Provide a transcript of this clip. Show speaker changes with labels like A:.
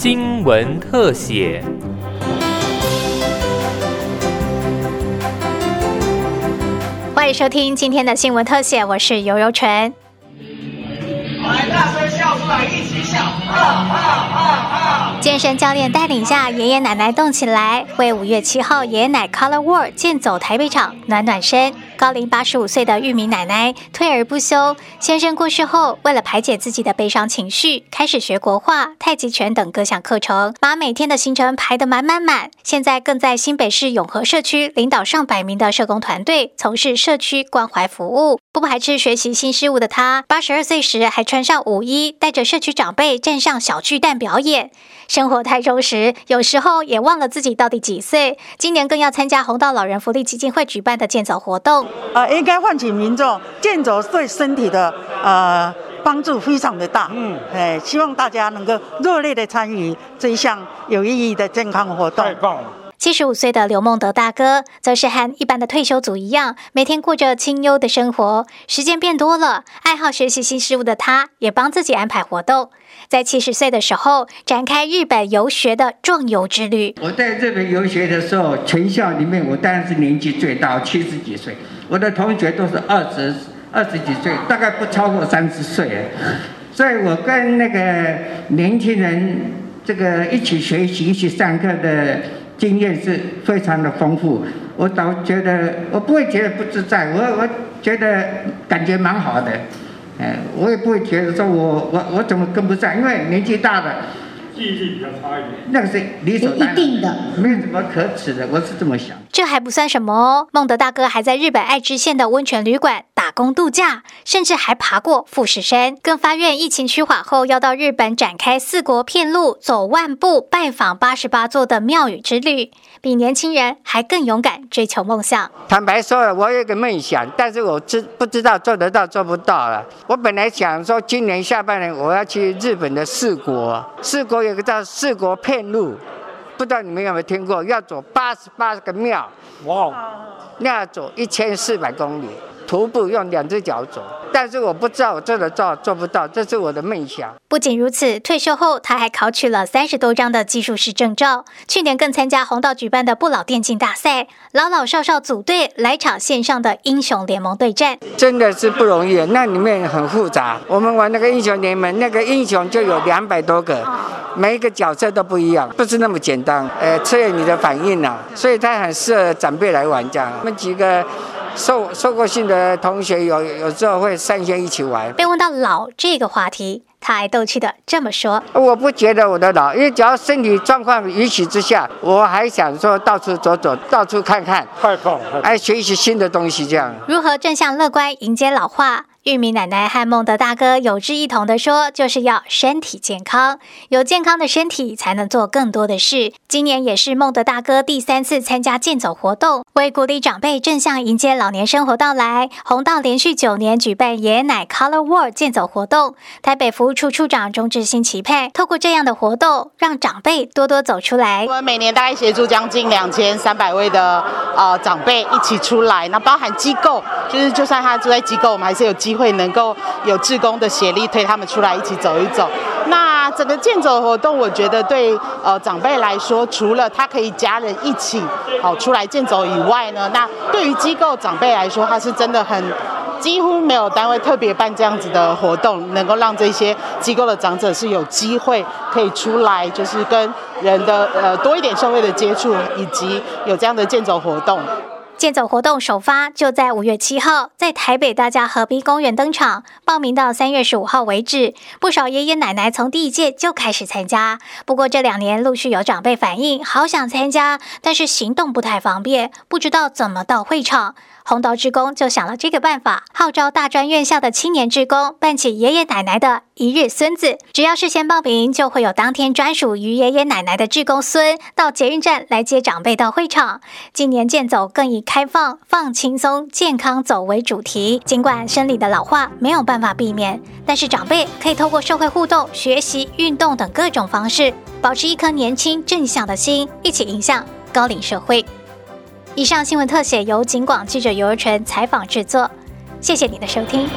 A: 新闻特写。
B: 欢迎收听今天的新闻特写，我是游游纯。
C: 来，大声笑出来，一起笑！啊啊啊啊！
B: 健身教练带领下，爷爷奶奶动起来，为五月七号爷爷奶 Color World 健走台北场暖暖身。高龄八十五岁的玉米奶奶退而不休，先生过世后，为了排解自己的悲伤情绪，开始学国画、太极拳等各项课程，把每天的行程排得满满满。现在更在新北市永和社区领导上百名的社工团队，从事社区关怀服务。不排斥学习新事物的他，八十二岁时还穿上舞衣，带着社区长辈站上小巨蛋表演。生活太充实，有时候也忘了自己到底几岁。今年更要参加红道老人福利基金会举办的健走活动。
D: 呃，应该唤起民众健走对身体的呃帮助非常的大。嗯，哎，希望大家能够热烈的参与这一项有意义的健康活动。
E: 太棒了！
B: 七十五岁的刘梦德大哥，则是和一般的退休族一样，每天过着清幽的生活。时间变多了，爱好学习新事物的他，也帮自己安排活动。在七十岁的时候，展开日本游学的壮游之旅。
F: 我在日本游学的时候，全校里面我当然是年纪最大，七十几岁。我的同学都是二十二十几岁，大概不超过三十岁。所以我跟那个年轻人这个一起学习、一起上课的经验是非常的丰富。我倒觉得我不会觉得不自在，我我觉得感觉蛮好的。哎，我也不会觉得说我我我怎么跟不上，因为年纪大了。
E: 记忆力比较差一点。
F: 那个是理所当然，
G: 一定的，
F: 没有什么可耻的，我是这么想。
B: 这还不算什么哦，孟德大哥还在日本爱知县的温泉旅馆打工度假，甚至还爬过富士山，更发愿疫情趋缓后要到日本展开四国遍路，走万步，拜访八十八座的庙宇之旅，比年轻人还更勇敢追求梦想。
F: 坦白说了，我有个梦想，但是我知不知道做得到做不到了。我本来想说，今年下半年我要去日本的四国，四国有个叫四国遍路，不知道你们有没有听过？要走八十八个庙，
E: 哇，
F: 那要走一千四百公里，徒步用两只脚走。但是我不知道我做得到做不到，这是我的梦想。
B: 不仅如此，退休后他还考取了三十多张的技术师证照。去年更参加红道举办的不老电竞大赛，老老少少组队来场线上的英雄联盟对战。
F: 真的是不容易，那里面很复杂。我们玩那个英雄联盟，那个英雄就有两百多个，每一个角色都不一样，不是那么简单。呃，测验你的反应啊，所以他很适合长辈来玩这样。我们几个受受过训的同学有有时候会上线一起玩。
B: 被问到老这个话题，他还逗趣的这么说。
F: 我不觉得我的老，因为只要身体状况允许之下，我还想说到处走走，到处看看，
E: 太棒
F: 哎，学习新的东西这样。
B: 如何正向乐观迎接老化？玉米奶奶和孟德大哥有志一同的说，就是要身体健康，有健康的身体才能做更多的事。今年也是孟德大哥第三次参加健走活动，为鼓励长辈正向迎接老年生活到来，红道连续九年举办爷奶 Color World 健走活动。台北服务处处长钟志新期盼，透过这样的活动，让长辈多多走出来
H: 我。们每年大概协助将近两千三百位的呃长辈一起出来，那包含机构，就是就算他住在机构，我们还是有机会能够有志工的协力推他们出来一起走一走。那整个健走活动，我觉得对呃长辈来说，除了他可以家人一起好、出来健走以外呢，那对于机构长辈来说，他是真的很。几乎没有单位特别办这样子的活动，能够让这些机构的长者是有机会可以出来，就是跟人的呃多一点社会的接触，以及有这样的健走活动。
B: 健走活动首发就在五月七号，在台北大家河滨公园登场，报名到三月十五号为止。不少爷爷奶奶从第一届就开始参加，不过这两年陆续有长辈反映，好想参加，但是行动不太方便，不知道怎么到会场。红道志工就想了这个办法，号召大专院校的青年志工办起爷爷奶奶的一日孙子，只要事先报名，就会有当天专属于爷爷奶奶的志工孙到捷运站来接长辈到会场。今年健走更以开放、放轻松、健康走为主题。尽管生理的老化没有办法避免，但是长辈可以透过社会互动、学习、运动等各种方式，保持一颗年轻正向的心，一起迎向高龄社会。以上新闻特写由警广记者尤儿纯采访制作，谢谢你的收听。